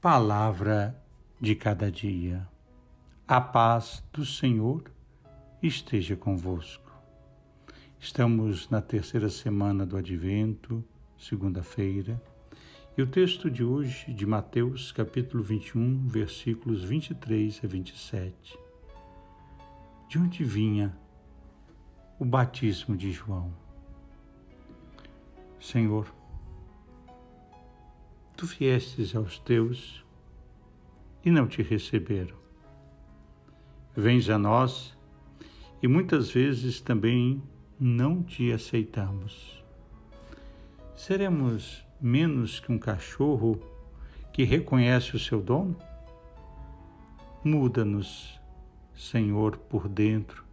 Palavra de cada dia. A paz do Senhor esteja convosco. Estamos na terceira semana do Advento, segunda-feira, e o texto de hoje de Mateus, capítulo 21, versículos 23 a 27. De onde vinha o batismo de João? Senhor, tu viestes aos teus e não te receberam. Vens a nós e muitas vezes também não te aceitamos. Seremos menos que um cachorro que reconhece o seu dono? Muda-nos, Senhor, por dentro,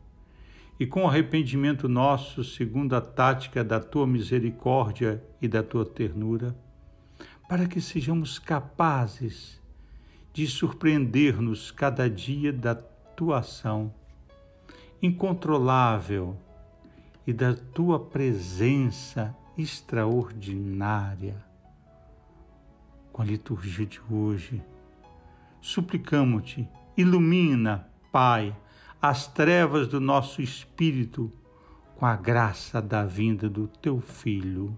e com arrependimento nosso, segundo a tática da tua misericórdia e da tua ternura, para que sejamos capazes de surpreender-nos cada dia da tua ação incontrolável e da tua presença extraordinária. Com a liturgia de hoje, suplicamos-te, ilumina, Pai, as trevas do nosso espírito com a graça da vinda do teu Filho.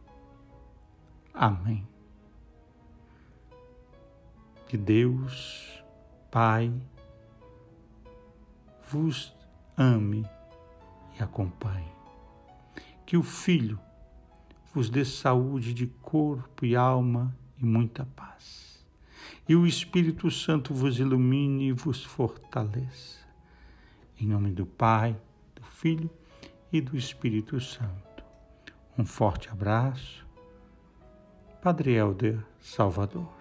Amém. Que Deus, Pai, vos ame e acompanhe. Que o Filho vos dê saúde de corpo e alma e muita paz. E o Espírito Santo vos ilumine e vos fortaleça. Em nome do Pai, do Filho e do Espírito Santo. Um forte abraço. Padre Helder Salvador.